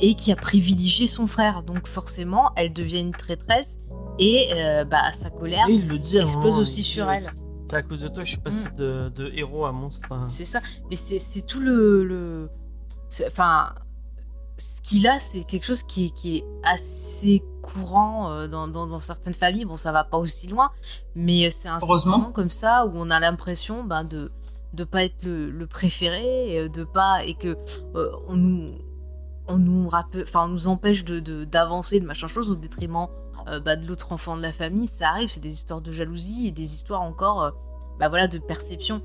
et qui a privilégié son frère. Donc forcément, elle devient une traîtresse et euh, bah, sa colère Et il le dit à un explose aussi sur elle. C'est à cause de toi, je suis passé de, de héros à monstre. hein. C'est ça. Mais c'est tout le. le- Enfin, ce qu'il a, c'est quelque chose qui est, qui est assez courant euh, dans, dans, dans certaines familles. Bon, ça va pas aussi loin, mais c'est un sentiment comme ça où on a l'impression ben, de de pas être le, le préféré, et, euh, de pas et que euh, on nous on nous rappelle, enfin on nous empêche de de- d'avancer de, machin chose au détriment euh, bah, de l'autre enfant de la famille. Ça arrive, c'est des histoires de jalousie et des histoires encore. Bah voilà, de perception.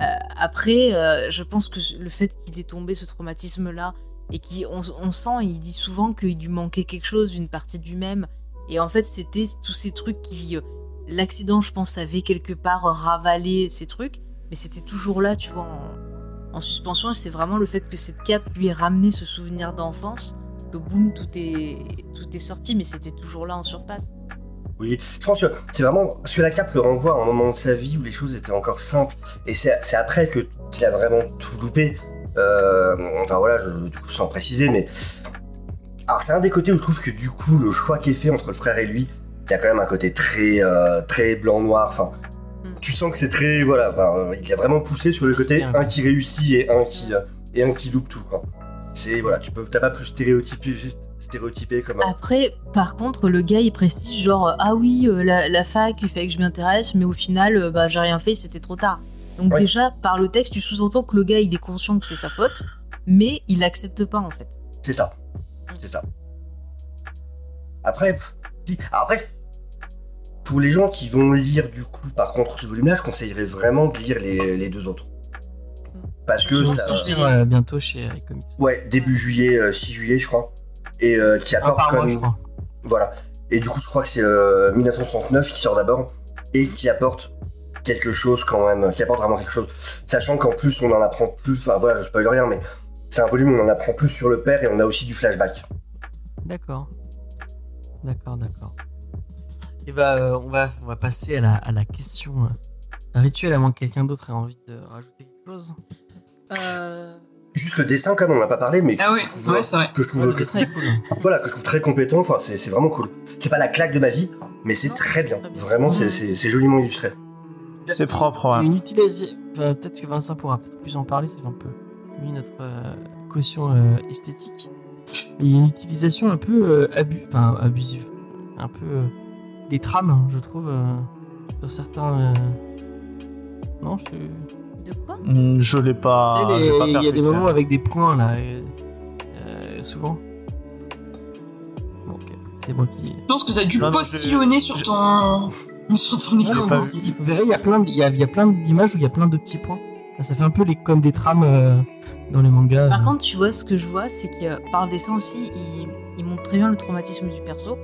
Euh, après, euh, je pense que le fait qu'il ait tombé ce traumatisme-là, et qu'on on sent, il dit souvent qu'il lui manquait quelque chose, une partie du même. Et en fait, c'était tous ces trucs qui. euh, L'accident, je pense, avait quelque part ravalé ces trucs, mais c'était toujours là, tu vois, en, en suspension. Et c'est vraiment le fait que cette cape lui ait ramené ce souvenir d'enfance, que boum, tout est, tout est sorti, mais c'était toujours là en surface. Oui, je pense que c'est vraiment parce que la cape le renvoie à un moment de sa vie où les choses étaient encore simples et c'est après que qu'il a vraiment tout loupé. Euh, enfin voilà, je, du coup sans préciser, mais alors c'est un des côtés où je trouve que du coup le choix qui est fait entre le frère et lui, il y a quand même un côté très euh, très blanc noir. Enfin, Mm. tu sens que c'est très voilà, il a vraiment poussé sur le côté un qui réussit et un qui euh, et un qui loupe tout. C'est voilà, tu peux t'as pas plus stéréotypé stéréotypé comme un- Après, par contre, le gars il précise genre ah oui euh, la, la fac il fallait que je m'y intéresse, mais au final euh, bah j'ai rien fait, c'était trop tard. Donc Ouais. déjà par le texte tu sous-entends que le gars il est conscient que c'est sa faute, mais il l'accepte pas en fait. C'est ça. C'est ça. Après, après, pour les gens qui vont lire du coup, par contre, ce volume-là, je conseillerais vraiment de lire les, les deux autres. Parce que Qui vont ça, sortir euh, bientôt chez Comics. ouais, début juillet, euh, 6 juillet, je crois, et euh, qui apporte crois. voilà. Et du coup, je crois que c'est euh, 1969 qui sort d'abord et qui apporte quelque chose quand même, qui apporte vraiment quelque chose. Sachant qu'en plus, on en apprend plus. Enfin voilà, je spoil rien, mais c'est un volume où on en apprend plus sur le père et on a aussi du flashback. D'accord. D'accord, d'accord. Et bah, euh, on, va, on va passer à la, à la question euh, rituelle, à moins que quelqu'un d'autre ait envie de rajouter quelque chose. Euh, Juste le dessin, comme on n'a pas parlé, mais Ah oui, que je trouve- ouais, c'est vrai. que je trouve, Ouais, que, cool. voilà, que je trouve très compétent. Enfin, c'est c'est vraiment cool. C'est pas la claque de ma vie, mais c'est Non, très bien. Vraiment, c'est- c'est c'est joliment illustré. C'est propre. A Ouais. Une utilisation. enfin, peut-être que Vincent pourra peut-être plus en parler, c'est un peu lui notre euh, caution euh, esthétique. Il y a une utilisation un peu euh, abu- enfin, abusive, un peu euh, des trames, hein, je trouve, euh, sur certains. euh, Non, je. De quoi Hmm, Je l'ai pas. Tu sais, il y a des moments avec des points là, euh, souvent. Bon, ok, c'est moi qui. Je pense que t'as dû Non, postillonner je- sur je- ton. sur ton écran. Vous verrez, il y a plein, de- il y a, il y a plein d'images où il y a plein de petits points. Ça fait un peu les, comme des trames euh, dans les mangas. Par euh. contre, tu vois, ce que je vois, c'est que euh, par le dessin aussi, il, il montre très bien le traumatisme du perso,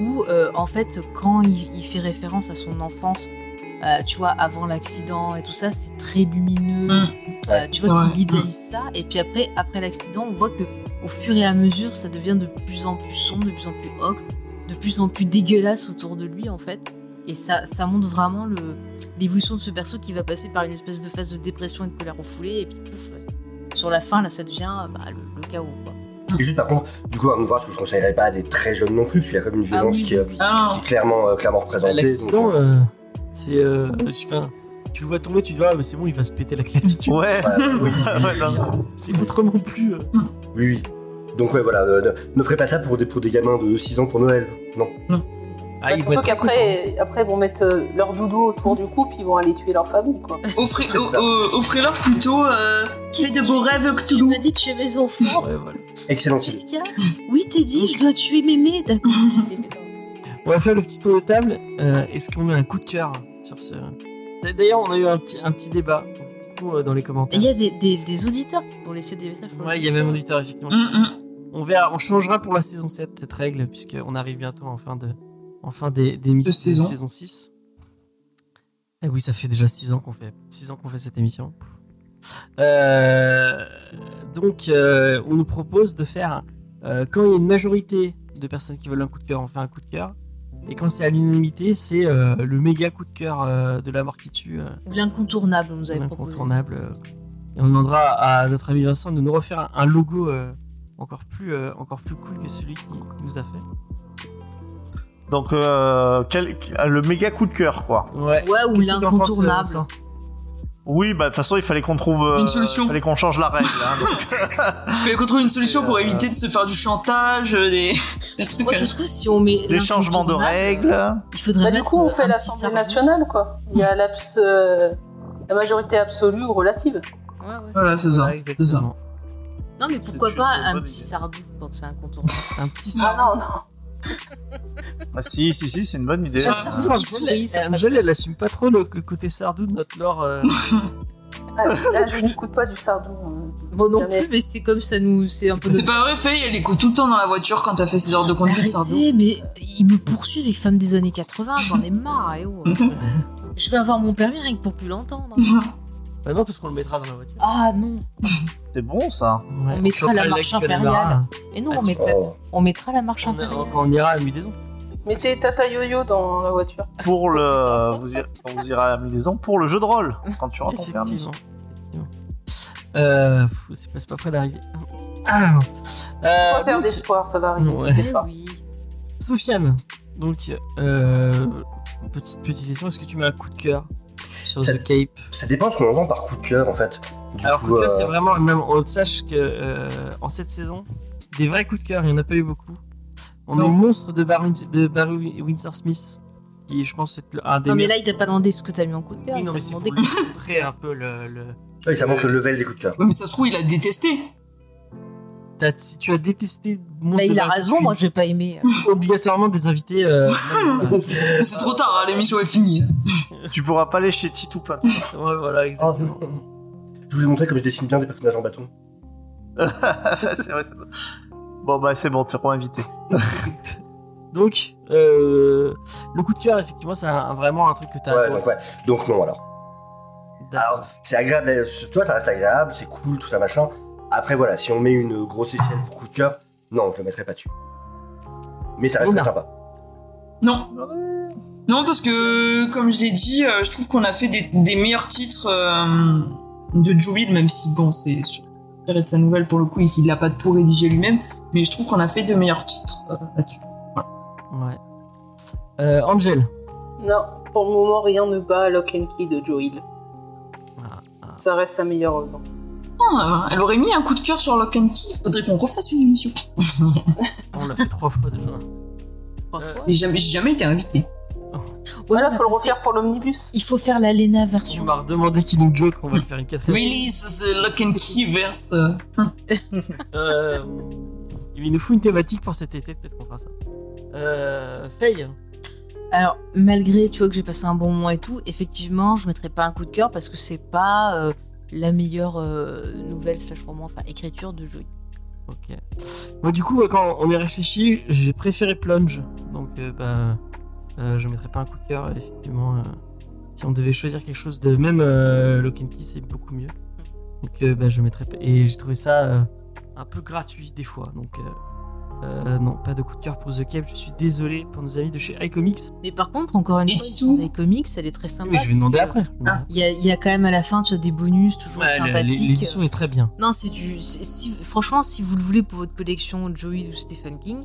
où euh, en fait, quand il, il fait référence à son enfance, euh, tu vois, avant l'accident et tout ça, c'est très lumineux. Mm. Euh, tu vois Ouais. qu'il idéalise ça, et puis après, après l'accident, on voit que au fur et à mesure, ça devient de plus en plus sombre, de plus en plus ocre, de plus en plus dégueulasse autour de lui, en fait. Et ça, ça montre vraiment le, l'évolution de ce perso qui va passer par une espèce de phase de dépression et de colère refoulée, et puis pouf, sur la fin, là, ça devient bah, le, le chaos, quoi. Et juste par contre, du coup, un ouvrage que je conseillerais pas à des très jeunes non plus, parce qu'il y a comme une Ah violence oui, qui. Ah, qui est clairement, euh, clairement représentée. L'accident, donc, euh, c'est. Euh, enfin, tu le vois tomber, tu te dis, ah, mais c'est bon, il va se péter la clavicule. Ouais. oui, C'est autrement plus. euh, oui, oui. Donc ouais, voilà, euh, ne, ne ferez pas ça pour des, pour des gamins de 6 ans pour Noël. Non. Ah, il Surtout va être qu'après, après, ils vont mettre euh, leur doudou autour du cou, puis ils vont aller tuer leur famille, quoi. Offrez, C'est ça. o- o- Offrez-leur plutôt euh, Qu'est-ce de qu'il beaux a rêves Tu Cthulhu. m'as dit de tuer mes enfants. Ouais, voilà. Excellente idée. Qu'est-ce qu'il y a Oui, t'es dit, je dois tuer mémé, d'accord. On va faire le petit tour de table. Euh, Est-ce qu'on met un coup de cœur sur ce. D'ailleurs, on a eu un petit, un petit débat. Dites-nous euh, dans les commentaires. Il y a des, des, des auditeurs qui ont laissé des messages. Ouais, il y a même un auditeur, effectivement. Hum, hum. On verra, on changera pour la saison 7 cette règle, puisqu'on arrive bientôt en fin de, en fin des, des émissions De saison. saison 6. Et oui, ça fait déjà 6 ans qu'on fait, 6 ans qu'on fait cette émission. Euh, donc, euh, on nous propose de faire, euh, quand il y a une majorité de personnes qui veulent un coup de cœur, on fait un coup de cœur. Et quand c'est à l'unanimité, c'est euh, le méga coup de cœur euh, de la mort qui tue. euh, Ou l'incontournable, on nous avait proposé. incontournable. euh, Et on demandera à notre ami Vincent de nous refaire un, logo euh, encore, plus, euh, encore plus cool que celui qu'il nous a fait. Donc, euh, quel- le méga coup de cœur, quoi. Ouais. Ouais, ou l'incontournable. Oui, bah de toute façon, il fallait qu'on trouve euh, Une solution. Il fallait qu'on change la règle. hein, donc. Il fallait qu'on trouve une solution pour Euh, éviter de se faire du chantage, euh, des, des trucs. Moi, je trouve que si on met. Des changements de règles. Il faudrait Bah, du coup, on fait l'Assemblée nationale, quoi. Il y a l'abs- euh, la majorité absolue ou relative. Ouais, ouais. Voilà, c'est ça. Ouais. Non, mais pourquoi pas un petit idée. sardou quand c'est incontournable? Un petit Ah sardou. non, non. Ah, si, si, si, c'est une bonne idée. Hein. sardou ça ferait- Angel, elle assume pas trop le, le côté sardou de notre lore. euh, Ah, là, je n'écoute pas du sardou. hein. Bon, non Jamais. plus, mais c'est comme ça nous. C'est un peu C'est pas vrai, Faye, elle écoute tout le temps dans la voiture quand t'as fait ses heures de conduite, Sardou. Arrêtez, mais ils me poursuivent avec femmes des années 80, j'en ai marre, eh oh. Je vais avoir mon permis rien que pour plus l'entendre. Bah non, parce qu'on le mettra dans la voiture. Ah non, C'est bon, ça. Ouais, On mettra la marche impériale. Mais non, Ah, on, mettra, Oh. on mettra la marche On- impériale. Quand on ira à Mudaison. Mettez Tata Yo-Yo dans la voiture. Pour le. Vous irez, vous irez à la Mudaison, pour le jeu de rôle. Quand tu auras ton permis. Euh, c'est pas, près d'arriver. Ah. Pas Euh, perdre donc, d'espoir, ça va arriver. Ouais. oui. Sofiane, donc, euh, petite, petite question, est-ce que tu mets un coup de cœur? Sur Ça- The Cape Ça dépend ce qu'on entend par coup de cœur en fait. Du Alors, coup, coup de cœur, euh, c'est vraiment, même, on sache que euh, en cette saison, des vrais coups de cœur, il n'y en a pas eu beaucoup. On Non. a eu Monstre de Barry, de Barry Windsor Smith, qui je pense c'est un des Non, mais là, il t'a pas demandé ce que t'as mis en coup de cœur. Oui, il non, t'a mais c'est demandé pour lui montrer un peu le. le... oui, ça montre le level des coups de cœur. Mais ça se trouve, il a détesté. T'as- si tu as détesté Monstre Bah, il a raison, tu moi j'ai pas aimé. es obligatoirement des invités. euh, C'est trop tard, hein, l'émission est finie. Tu pourras pas aller chez Titou Pat. euh, ouais, voilà, exactement. Je vous ai montré comme je dessine bien des personnages en bâton. c'est vrai, c'est bon. Bon, bah, c'est bon, tu es invité. Donc, euh, le coup de cœur, effectivement, c'est vraiment un truc que t'as. Ouais, donc ouais. Donc non alors. Alors, c'est agréable, euh, tu vois, ça reste agréable, c'est cool, tout ça machin. Après voilà, si on met une grosse échelle pour coup de cœur, non, je le mettrai pas dessus. Mais ça reste Oula. très sympa. Non. Non, parce que, comme je l'ai dit, euh, je trouve qu'on a fait des, des meilleurs titres euh, de Joe Hill, même si, bon, c'est sur de sa nouvelle pour le coup, il l'a pas tout rédigé lui-même, mais je trouve qu'on a fait de meilleurs titres euh, là-dessus. Ouais. Euh, Angel. Non, pour le moment, rien ne bat Lock and Key de Joe Hill. Ah, ah. Ça reste sa meilleure œuvre. Ah, elle aurait mis un coup de cœur sur Lock and Key, faudrait qu'on refasse une émission. On l'a fait trois fois déjà. Trois fois. J'ai jamais, j'ai jamais été invité. Ouais, Voilà, faut le refaire fait- pour l'omnibus. Il faut faire la Lena Tu version. m'as redemandé qui nous joke, on va le faire une quatrième. Release the Lock and Key verse. euh, Euh, il nous faut une thématique pour cet été, peut-être qu'on fera ça. Euh, Faye. Alors, malgré, tu vois, que j'ai passé un bon moment et tout, effectivement, je mettrais pas un coup de cœur parce que c'est pas euh, la meilleure euh, nouvelle slash roman, enfin écriture de jeu. Ok. Moi, du coup, euh, quand on y réfléchi, j'ai préféré Plunge. Donc, euh, bah, je mettrais pas un coup de cœur, effectivement. si on devait choisir quelque chose de. Même Lock and Key, c'est beaucoup mieux. Donc, bah, je mettrais. Et j'ai trouvé ça un peu gratuit des fois. Donc, euh, non, pas de coup de cœur pour The Cape. Je suis désolé pour nos amis de chez iComics. Mais par contre, encore une Et fois, c'est tout. les comics, elle est très sympa. Mais je vais demander après. Ah. Il y a, il y a quand même à la fin, tu as des bonus toujours Ouais, sympathiques. L'édition est très bien. Non, c'est du. Si, franchement, si vous le voulez pour votre collection Joey ou Stephen King,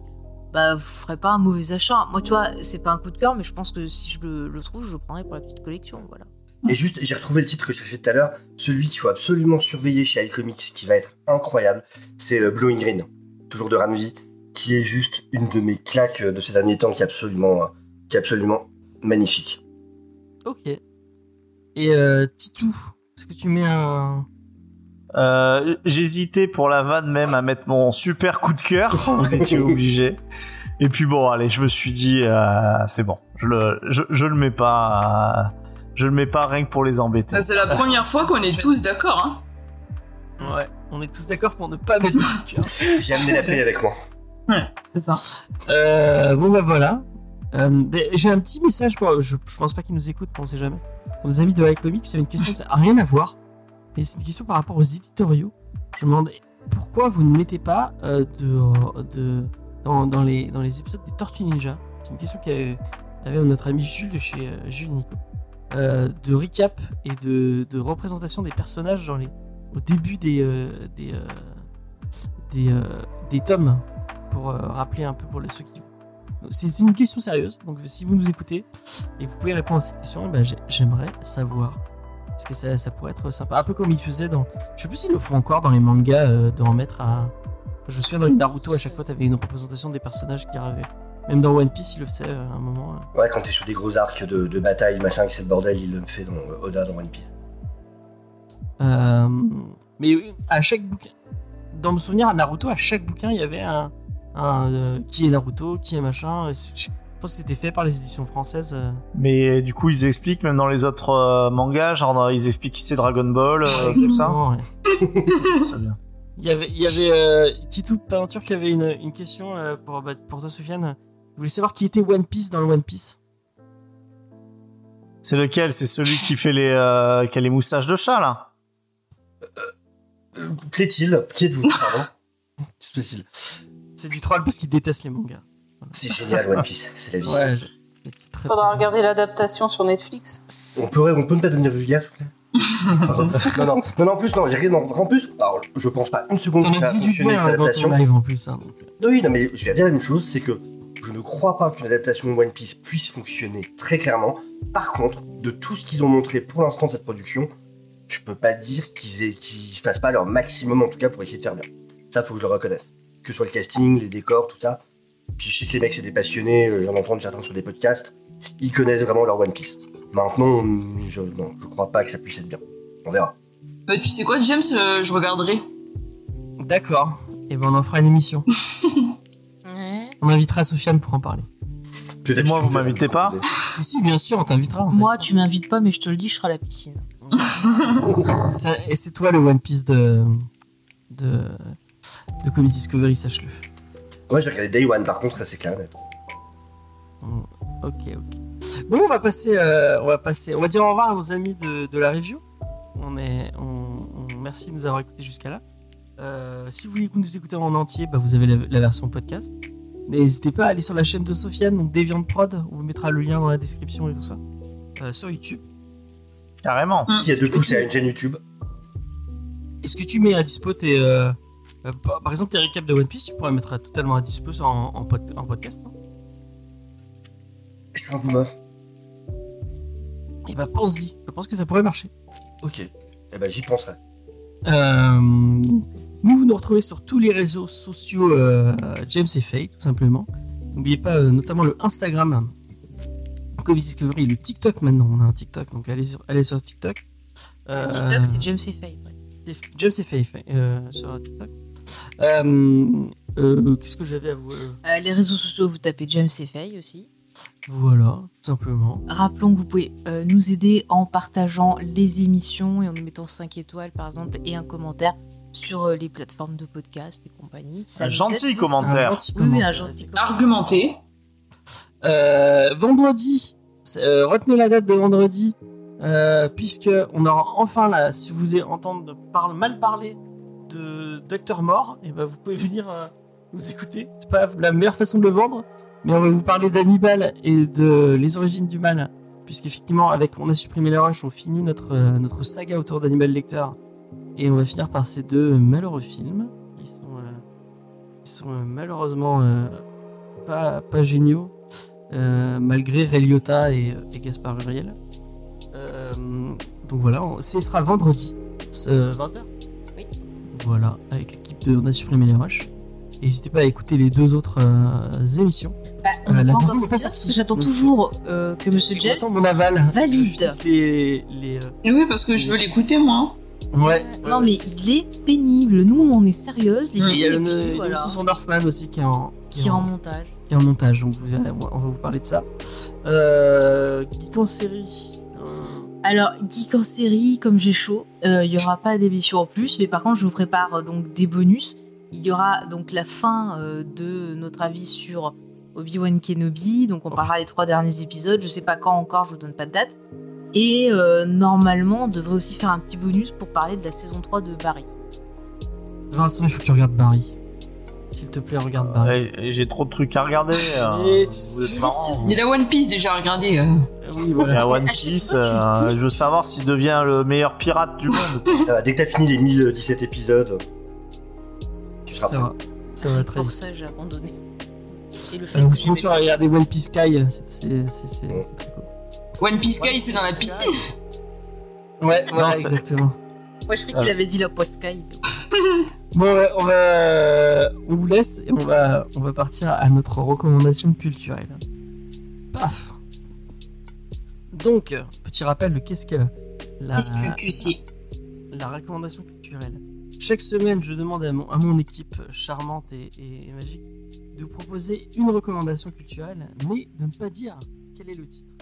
bah vous ferez pas un mauvais achat. Moi, tu vois, c'est pas un coup de cœur, mais je pense que si je le, le trouve, je le prendrai pour la petite collection. Voilà. Et juste, j'ai retrouvé le titre que je cherchais tout à l'heure, celui qu'il faut absolument surveiller chez iComics, qui va être incroyable, c'est euh, Blowing Green. toujours de Ramvi, qui est juste une de mes claques de ces derniers temps, qui est absolument, euh, qui est absolument magnifique. Ok. Et euh, Titou, est-ce que tu mets un. Euh, J'hésitais pour la vanne même à mettre mon super coup de cœur. Vous étiez obligé. Et puis bon, allez, je me suis dit, euh, c'est bon. Je le, je, je le mets pas. euh, je le mets pas rien que pour les embêter. Ça, C'est la première fois qu'on est tous d'accord. Hein. Ouais. On est tous d'accord pour ne pas mettre de coup de cœur. J'ai amené la paix avec moi. C'est ça. Euh, bon bah voilà. Euh, J'ai un petit message pour. Je, je pense pas qu'ils nous écoutent, on sait jamais. Pour nos amis de iComics, c'est une question ça a rien à voir. Mais c'est une question par rapport aux éditoriaux. Je me demande pourquoi vous ne mettez pas euh, de, de dans, dans les dans les épisodes des Tortues Ninja? C'est une question qu'avait avait notre ami Jules de chez Jules de recap et de, de représentation des personnages dans les au début des des des, des tomes pour euh, rappeler un peu pour les, ceux qui c'est une question sérieuse donc si vous nous écoutez et vous pouvez répondre à cette question ben, j'ai- j'aimerais savoir parce que ça, ça pourrait être sympa un peu comme ils faisaient dans je sais plus s'ils le font encore dans les mangas euh, de en mettre à je me souviens dans les Naruto à chaque fois t'avais une représentation des personnages qui arrivaient même dans One Piece ils le faisaient euh, à un moment euh. Ouais, quand t'es sur des gros arcs de, de bataille, machin, que c'est le bordel, il le fait dans Oda dans One Piece. Mais à chaque bouquin, dans mon souvenir, à Naruto, à chaque bouquin, il y avait un, un, euh, qui est Naruto, qui est machin. et Je pense que c'était fait par les éditions françaises. euh. Mais du coup, ils expliquent même dans les autres euh, mangas, genre dans- ils expliquent qui c'est Dragon Ball, euh, tout ça. Ouais. C'est bien. Il y avait, il y avait euh, Titou Peinture qui avait une, une question euh, pour, bah, pour toi, Sofiane. Il voulait savoir qui était One Piece dans le One Piece? C'est lequel? C'est celui qui fait les, euh, qui a les moustaches de chat là? Euh, Plaît-il? Qui êtes-vous Pardon Plaît-il C'est du troll parce qu'il déteste les mangas. C'est génial, One Piece, c'est la vie. Ouais, je- c'est très- Faudra regarder l'adaptation sur Netflix. On peut, on peut ne pas devenir vulgaire, s'il vous plaît non, non, non, non, en plus, non, j'ai rien. en plus, alors, je pense pas une seconde que ça a dit du fonctionné cette adaptation. en plus. hein, donc. Non, oui, non, mais je vais dire la même chose, c'est que je ne crois pas qu'une adaptation de One Piece puisse fonctionner très clairement. Par contre, de tout ce qu'ils ont montré pour l'instant de cette production, je peux pas dire qu'ils qu'ils fassent pas leur maximum en tout cas pour essayer de faire bien. Ça, faut que je le reconnaisse. Que ce soit le casting, les décors, tout ça. Puis je sais que les mecs, c'est des passionnés, euh, j'en entends certains sur des podcasts, ils connaissent vraiment leur One Piece. Maintenant, je, non, je crois pas que ça puisse être bien. On verra. Bah, tu sais quoi, James, euh, je regarderai. D'accord. Et ben on en fera une émission. Ouais. On invitera Sofiane pour en parler. Peut-être Et moi, vous m'invitez pas. Si, si, bien sûr, on t'invitera. en fait. Moi, tu m'invites pas, mais je te le dis, je serai à la piscine. Ça- et c'est toi le One Piece de. de. De Comedy Discovery, sache-le. Moi, j'ai regardé Day One, par contre, ça c'est clair et net. Ok, ok. Bon, on va passer, euh, on va passer, on va dire au revoir à nos amis de, de la review. On est, on, on- merci de nous avoir écoutés jusqu'à là. Euh, si vous voulez nous écouter en entier, bah, vous avez la, la version podcast. N'hésitez pas à aller sur la chaîne de Sofiane, donc Deviant Prod. On vous mettra le lien dans la description et tout ça. Euh, sur YouTube. Carrément. Qui a deux pouces à une chaîne YouTube Est-ce que tu mets à dispo tes. euh, euh, par exemple, tes récaps de One Piece, tu pourrais mettre à- totalement à dispo en, en, pod- en podcast, non? Suis un boomer. Et bah, pense-y. Je pense que ça pourrait marcher. Ok. Eh ben, j'y penserai. Euh, nous, vous nous retrouvez sur tous les réseaux sociaux euh, James et Faye, tout simplement. N'oubliez pas euh, notamment le Instagram, Comics Discovery, le TikTok maintenant. On a un TikTok, donc allez sur, allez sur TikTok. Euh, TikTok, c'est James et Faye. presque. c'est James et Faye Faye, euh, sur TikTok. Euh, euh, Qu'est-ce que j'avais à vous euh, les réseaux sociaux, vous tapez James et Faye aussi. Voilà, tout simplement. Rappelons que vous pouvez euh, nous aider en partageant les émissions et en nous mettant 5 étoiles, par exemple, et un commentaire sur euh, les plateformes de podcast et compagnie. Ça Un gentil aide. Un commentaire. gentil Oui, oui, un commentaire. gentil commentaire. Argumenté. Euh, vendredi, euh, retenez la date de vendredi, euh, puisque on aura enfin là, si vous parle, mal parler de Docteur Mort, et ben vous pouvez venir euh, nous écouter. C'est pas la meilleure façon de le vendre, mais on va vous parler d'Hannibal et de les origines du mal, puisqu'effectivement avec on a supprimé les rushs, on finit notre euh, notre saga autour d'Hannibal Lecter, et on va finir par ces deux malheureux films qui sont euh, qui sont malheureusement pas pas géniaux. Malgré Ray Liotta et, et Gaspard Uriel. Donc voilà, on- ce sera vendredi, ce 20h. Voilà, avec l'équipe de On a supprimé les rushs. Et n'hésitez pas à écouter les deux autres euh, émissions. Bah, on Euh, la pas deuxième parce que J'attends toujours euh, que Monsieur James. Mon aval. valide. Les, les, euh, Et oui, parce que je veux l'écouter, moi. Ouais. Non, mais il est pénible. Nous, on est sérieuse. Il y a et une voilà, émission sur Northman aussi qui est en, qui est en montage. qui est en montage. Donc vous verrez, on va vous parler de ça. Euh, Geek en série. Euh, Alors, Geek en série, comme j'ai chaud, euh, il y aura pas d'émission en plus, mais par contre, je vous prépare euh, donc des bonus. Il y aura donc la fin euh, de notre avis sur Obi-Wan Kenobi. Donc, on parlera des trois derniers épisodes. Je sais pas quand encore, je vous donne pas de date. Et euh, normalement, on devrait aussi faire un petit bonus pour parler de la saison 3 de Barry. Vincent, il faut que tu regardes Barry. S'il te plaît, regarde. Ouais, J'ai trop de trucs à regarder. euh, Et tu- vous êtes bien marrants. sûr. Il y a la One Piece déjà à regarder. euh. Oui, Il y voilà. a One Piece, euh, je veux savoir s'il devient le meilleur pirate du monde. Dès que t'as fini les 1017 épisodes, tu seras Ça prêt. va. Ça va très Pour vite. ça, j'ai abandonné. Et le fait Euh, ou que sinon, tu vas regarder One Piece Sky. C'est c'est- c'est- c'est- c'est très cool. One Piece Sky, c'est dans la piscine. Ouais, Non, voilà, c'est- exactement. Moi, je Ça qu'il avait dit la post Sky. Bon, on va, on vous laisse et on va, on va partir à notre recommandation culturelle. Paf. Donc, petit rappel de qu'est-ce que la, la recommandation culturelle. Chaque semaine, je demande à mon, à mon équipe charmante et, et magique de vous proposer une recommandation culturelle, mais de ne pas dire quel est le titre.